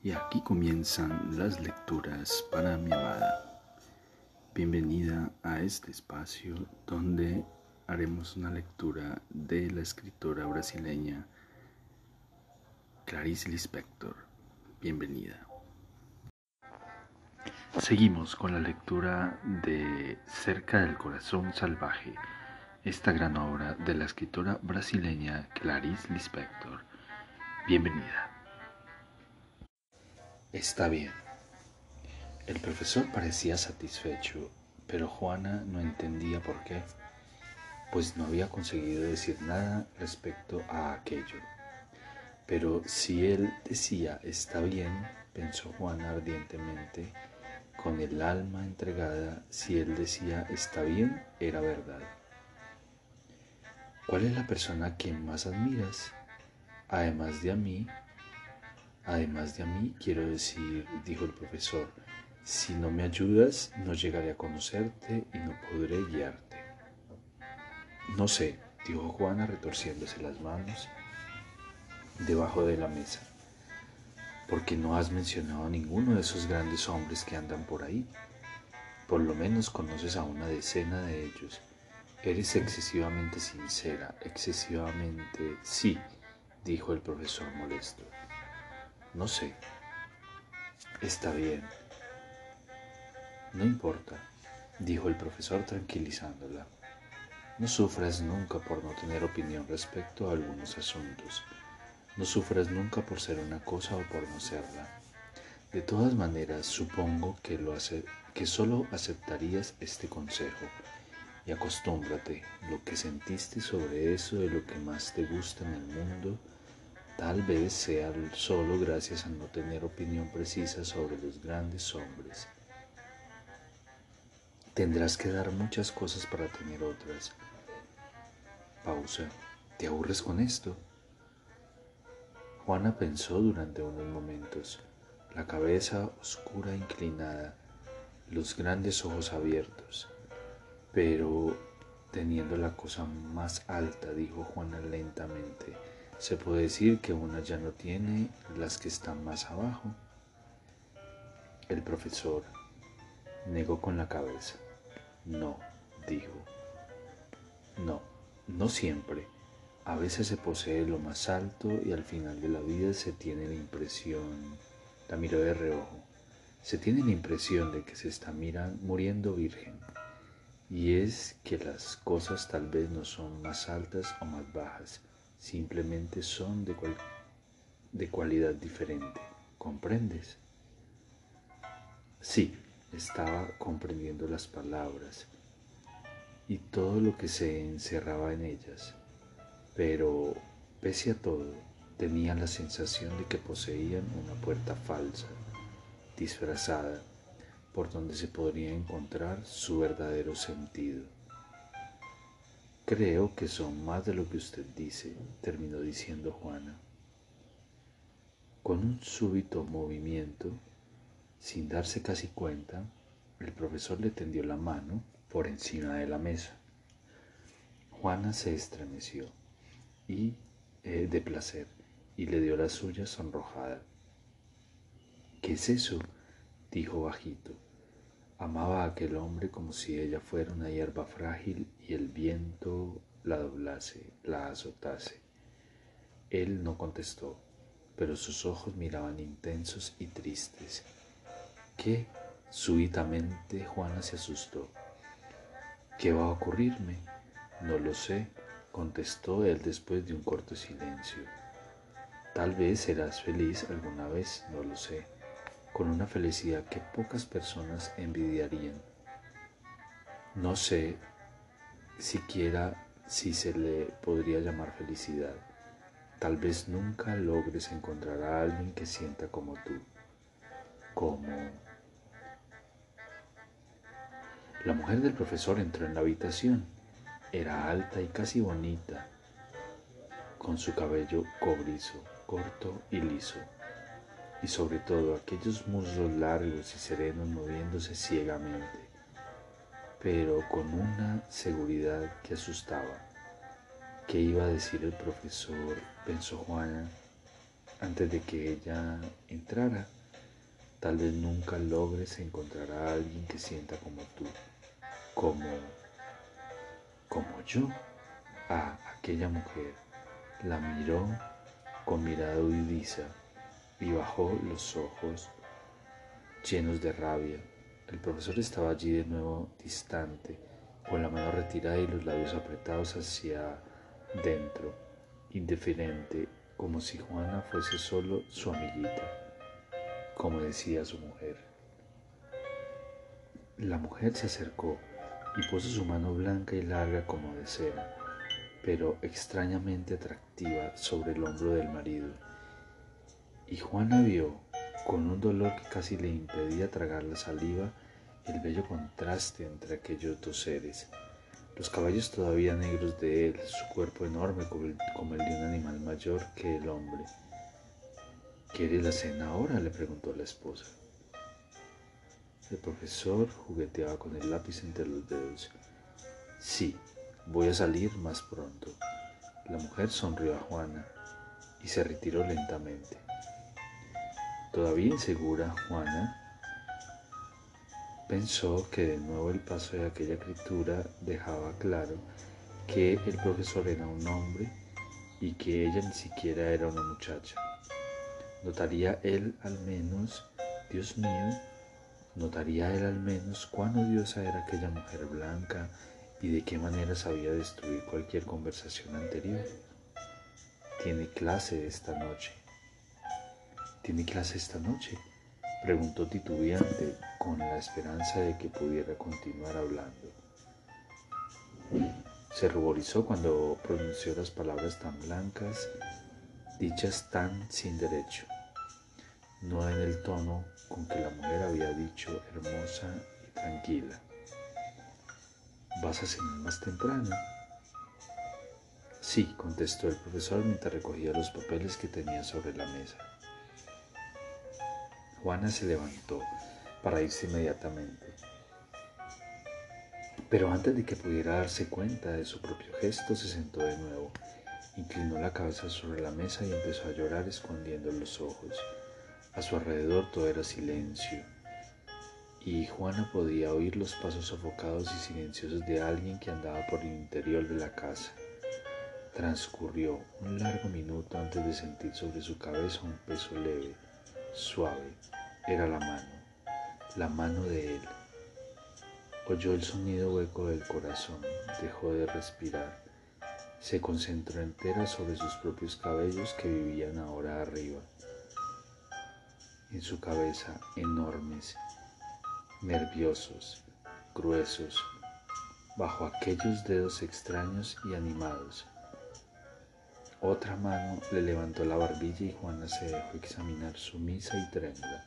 Y aquí comienzan las lecturas para mi amada. Bienvenida a este espacio donde haremos una lectura de la escritora brasileña Clarice Lispector. Bienvenida. Seguimos con la lectura de Cerca del Corazón Salvaje, esta gran obra de la escritora brasileña Clarice Lispector. Bienvenida. Está bien. El profesor parecía satisfecho, pero Juana no entendía por qué, pues no había conseguido decir nada respecto a aquello. Pero si él decía está bien, pensó Juana ardientemente, con el alma entregada, si él decía está bien, era verdad. ¿Cuál es la persona a quien más admiras? Además de a mí, Además de a mí, quiero decir, dijo el profesor, si no me ayudas, no llegaré a conocerte y no podré guiarte. No sé, dijo Juana retorciéndose las manos debajo de la mesa, porque no has mencionado a ninguno de esos grandes hombres que andan por ahí. Por lo menos conoces a una decena de ellos. Eres excesivamente sincera, excesivamente... Sí, dijo el profesor molesto. No sé. Está bien. No importa, dijo el profesor tranquilizándola. No sufras nunca por no tener opinión respecto a algunos asuntos. No sufras nunca por ser una cosa o por no serla. De todas maneras, supongo que, lo que solo aceptarías este consejo y acostúmbrate lo que sentiste sobre eso de lo que más te gusta en el mundo Tal vez sea solo gracias a no tener opinión precisa sobre los grandes hombres. Tendrás que dar muchas cosas para tener otras. Pausa. ¿Te aburres con esto? Juana pensó durante unos momentos, la cabeza oscura inclinada, los grandes ojos abiertos. Pero teniendo la cosa más alta, dijo Juana lentamente, se puede decir que una ya no tiene las que están más abajo. El profesor negó con la cabeza. No, dijo. No, no siempre. A veces se posee lo más alto y al final de la vida se tiene la impresión, la miró de reojo, se tiene la impresión de que se está muriendo virgen. Y es que las cosas tal vez no son más altas o más bajas, simplemente son de, de cualidad diferente. ¿Comprendes? Sí, estaba comprendiendo las palabras y todo lo que se encerraba en ellas, pero pese a todo tenía la sensación de que poseían una puerta falsa, disfrazada, por donde se podría encontrar su verdadero sentido. Creo que son más de lo que usted dice, terminó diciendo Juana. Con un súbito movimiento, sin darse casi cuenta, el profesor le tendió la mano por encima de la mesa. Juana se estremeció y eh, de placer y le dio la suya sonrojada. ¿Qué es eso? dijo bajito. Amaba a aquel hombre como si ella fuera una hierba frágil y el viento la doblase, la azotase. Él no contestó, pero sus ojos miraban intensos y tristes. ¿Qué? Súbitamente Juana se asustó. ¿Qué va a ocurrirme? No lo sé, contestó él después de un corto silencio. Tal vez serás feliz alguna vez, no lo sé con una felicidad que pocas personas envidiarían. No sé siquiera si se le podría llamar felicidad. Tal vez nunca logres encontrar a alguien que sienta como tú, como... La mujer del profesor entró en la habitación. Era alta y casi bonita, con su cabello cobrizo, corto y liso y sobre todo aquellos muslos largos y serenos moviéndose ciegamente, pero con una seguridad que asustaba. ¿Qué iba a decir el profesor? pensó Juana. antes de que ella entrara. Tal vez nunca logres encontrar a alguien que sienta como tú, como, como yo, a aquella mujer. La miró con mirada huidiza y bajó los ojos llenos de rabia. El profesor estaba allí de nuevo distante, con la mano retirada y los labios apretados hacia dentro, indiferente, como si Juana fuese solo su amiguita, como decía su mujer. La mujer se acercó y puso su mano blanca y larga como de cera, pero extrañamente atractiva sobre el hombro del marido. Y Juana vio, con un dolor que casi le impedía tragar la saliva, el bello contraste entre aquellos dos seres los caballos todavía negros de él, su cuerpo enorme como el, de un animal mayor que el hombre. ¿Quiere la cena ahora? le preguntó la esposa. El profesor jugueteaba con el lápiz entre los dedos. Sí, voy a salir más pronto. La mujer sonrió a Juana y se retiró lentamente. Todavía insegura, Juana Pensó que de nuevo el paso de aquella criatura dejaba claro que el profesor era un hombre y que ella ni siquiera era una muchacha. Notaría él al menos, Dios mío, notaría él al menos cuán odiosa era aquella mujer blanca y de qué manera sabía destruir cualquier conversación anterior. Tiene clase esta noche. Tiene clase esta noche preguntó titubeante con la esperanza de que pudiera continuar hablando. Se ruborizó cuando pronunció las palabras tan blancas, dichas tan sin derecho, no en el tono con que la mujer había dicho hermosa y tranquila. ¿Vas a cenar más temprano? Sí, contestó el profesor mientras recogía los papeles que tenía sobre la mesa. Juana se levantó para irse inmediatamente. Pero antes de que pudiera darse cuenta de su propio gesto, se sentó de nuevo, inclinó la cabeza sobre la mesa y empezó a llorar escondiendo los ojos. A su alrededor todo era silencio, y Juana podía oír los pasos sofocados y silenciosos de alguien que andaba por el interior de la casa. Transcurrió un largo minuto antes de sentir sobre su cabeza un peso leve suave, era la mano, la mano de él. Oyó el sonido hueco del corazón, dejó de respirar, se concentró entera sobre sus propios cabellos que vivían ahora arriba. En su cabeza, enormes, nerviosos, gruesos, bajo aquellos dedos extraños y animados otra mano le levantó la barbilla y Juana se dejó examinar sumisa y trémula.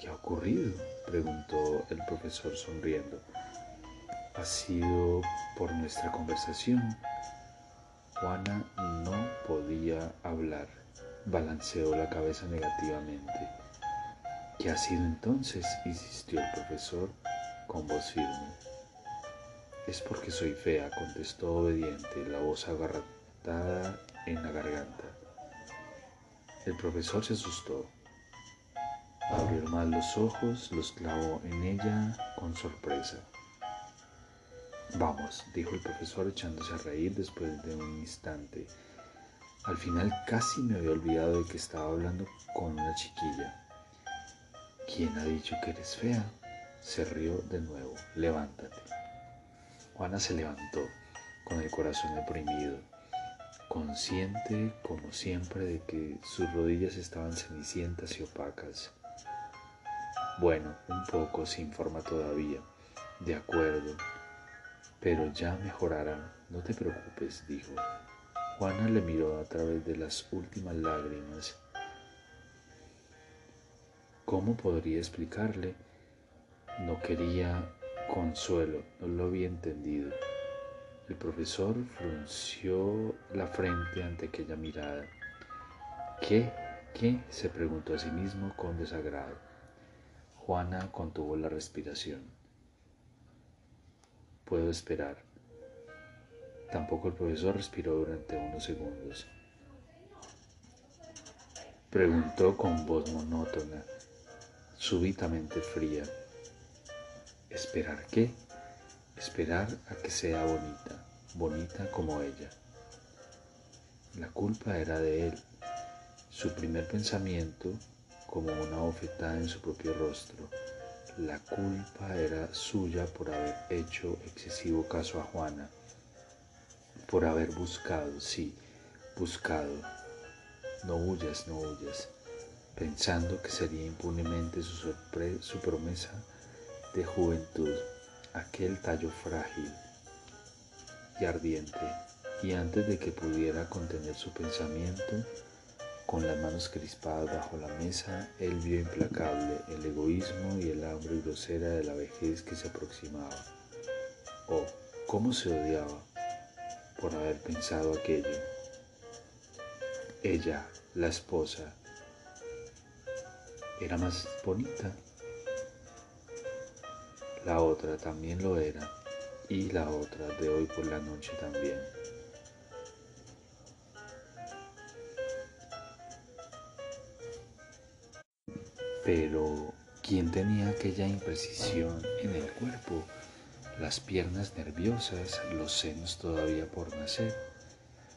¿Qué ha ocurrido? preguntó el profesor sonriendo. Ha sido por nuestra conversación. Juana no podía hablar. Balanceó la cabeza negativamente. ¿Qué ha sido entonces? insistió el profesor con voz firme. Es porque soy fea, contestó obediente, la voz agarrada en la garganta. El profesor se asustó. Abrió mal los ojos, los clavó en ella con sorpresa. Vamos, dijo el profesor echándose a reír después de un instante. Al final casi me había olvidado de que estaba hablando con una chiquilla. ¿Quién ha dicho que eres fea? Se rió de nuevo. Levántate. Juana se levantó, con el corazón deprimido consciente como siempre de que sus rodillas estaban cenicientas y opacas. Bueno, un poco sin forma todavía, de acuerdo, pero ya mejorará, no te preocupes, dijo. Juana le miró a través de las últimas lágrimas. ¿Cómo podría explicarle? No quería consuelo, no lo había entendido. El profesor frunció la frente ante aquella mirada. ¿Qué? ¿Qué? se preguntó a sí mismo con desagrado. Juana contuvo la respiración. Puedo esperar. Tampoco el profesor respiró durante unos segundos. Preguntó con voz monótona, súbitamente fría. ¿Esperar qué? Esperar a que sea bonita, bonita como ella. La culpa era de él. Su primer pensamiento, como una bofetada en su propio rostro, la culpa era suya por haber hecho excesivo caso a Juana, por haber buscado, sí, buscado. No huyas, no huyas, pensando que sería impunemente su, su promesa de juventud, aquel tallo frágil y ardiente, y antes de que pudiera contener su pensamiento, con las manos crispadas bajo la mesa, él vio implacable el egoísmo y el hambre grosera de la vejez que se aproximaba. Oh, cómo se odiaba por haber pensado aquello. Ella, la esposa, era más bonita. La otra también lo era, y la otra de hoy por la noche también. Pero, ¿quién tenía aquella imprecisión en el cuerpo? Las piernas nerviosas, los senos todavía por nacer.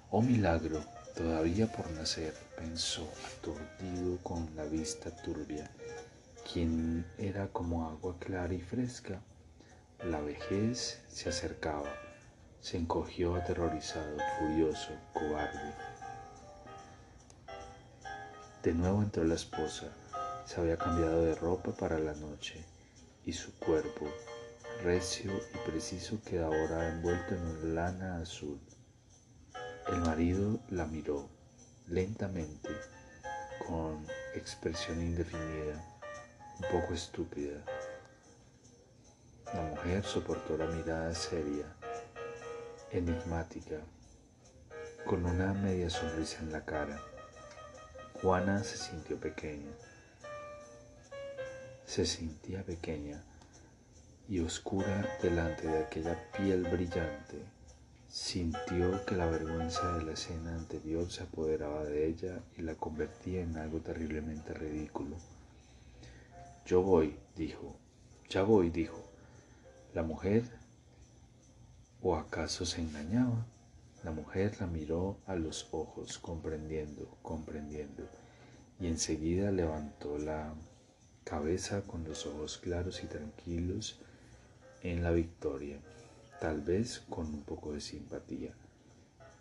Oh milagro, todavía por nacer, pensó aturdido con la vista turbia. ¿Quién era como agua clara y fresca? La vejez se acercaba, se encogió aterrorizado, furioso, cobarde. De nuevo entró la esposa se había cambiado de ropa para la noche y su cuerpo, recio y preciso, quedaba ahora envuelto en una lana azul. El marido la miró lentamente, con expresión indefinida, un poco estúpida. La mujer soportó la mirada seria, enigmática, con una media sonrisa en la cara. Juana se sintió pequeña se sentía pequeña y oscura delante de aquella piel brillante. Sintió que la vergüenza de la escena anterior se apoderaba de ella y la convertía en algo terriblemente ridículo. Yo voy, dijo. Ya voy, dijo. La mujer, ¿o acaso se engañaba? La mujer la miró a los ojos, comprendiendo, comprendiendo, y enseguida levantó la cabeza con los ojos claros y tranquilos en la victoria, tal vez con un poco de simpatía.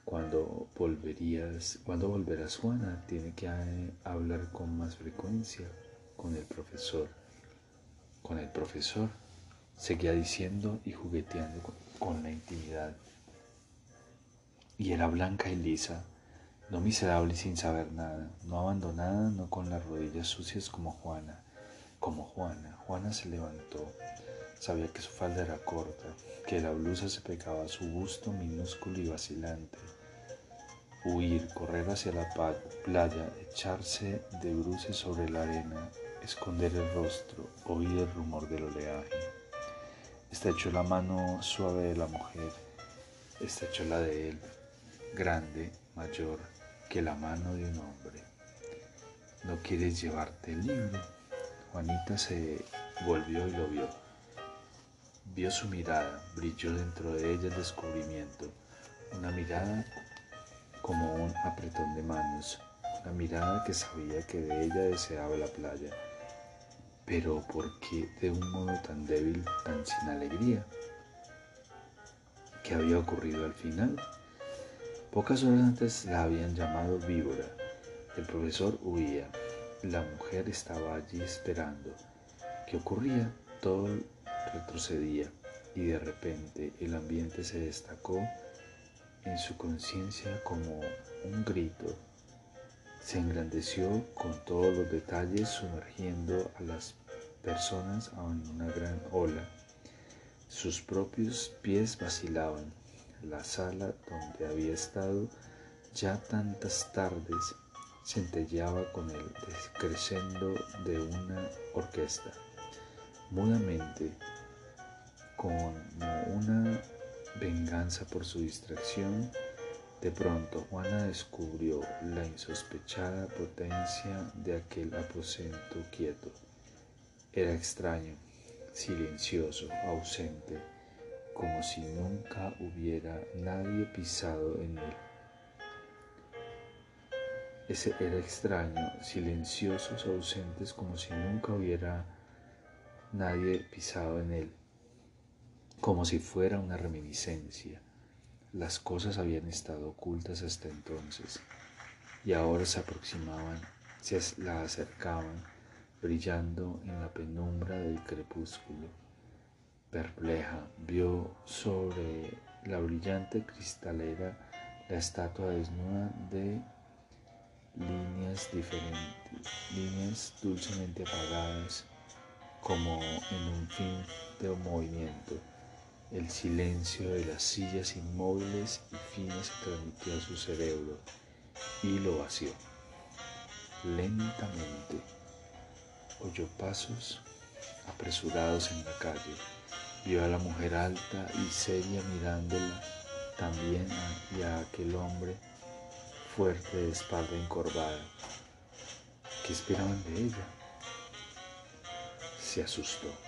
Cuando volverías, cuando volverás Juana, tiene que eh, hablar con más frecuencia con el profesor. Con el profesor, seguía diciendo y jugueteando con la intimidad. Y era blanca y lisa, no miserable y sin saber nada, no abandonada, no con las rodillas sucias como Juana, como Juana. Juana se levantó. Sabía que su falda era corta, que la blusa se pegaba a su busto minúsculo y vacilante. Huir, correr hacia la playa, echarse de bruces sobre la arena, esconder el rostro, oír el rumor del oleaje. Estrechó la mano suave de la mujer, estrechó la de él, grande, mayor que la mano de un hombre. ¿No quieres llevarte el libro? Juanita se volvió y lo vio. Vio su mirada, brilló dentro de ella el descubrimiento, una mirada como un apretón de manos, una mirada que sabía que de ella deseaba la playa, pero ¿por qué de un modo tan débil, tan sin alegría? ¿Qué había ocurrido al final? Pocas horas antes la habían llamado víbora. El profesor huía, la mujer estaba allí esperando. ¿Qué ocurría? Todo retrocedía y de repente el ambiente se destacó en su conciencia como un grito. Se engrandeció con todos los detalles sumergiendo a las personas en una gran ola. Sus propios pies vacilaban. La sala donde había estado ya tantas tardes centelleaba con el descrescendo de una orquesta. Mudamente, como una venganza por su distracción, De pronto Juana descubrió la insospechada potencia de aquel aposento quieto. Era extraño, silencioso, ausente, como si nunca hubiera nadie pisado en él. Ese era extraño, silenciosos, ausentes, como si nunca hubiera nadie pisado en él, como si fuera una reminiscencia las cosas habían estado ocultas hasta entonces y ahora se aproximaban, se la acercaban, brillando en la penumbra del crepúsculo. Perpleja, vio sobre la brillante cristalera la estatua desnuda de líneas diferentes, líneas dulcemente apagadas, como en un fin de movimiento el silencio de las sillas inmóviles y finas se transmitió a su cerebro y lo vació. Lentamente oyó pasos apresurados en la calle. Vio a la mujer alta y seria mirándola también y a aquel hombre fuerte de espalda encorvada. ¿Qué esperaban de ella? Se asustó.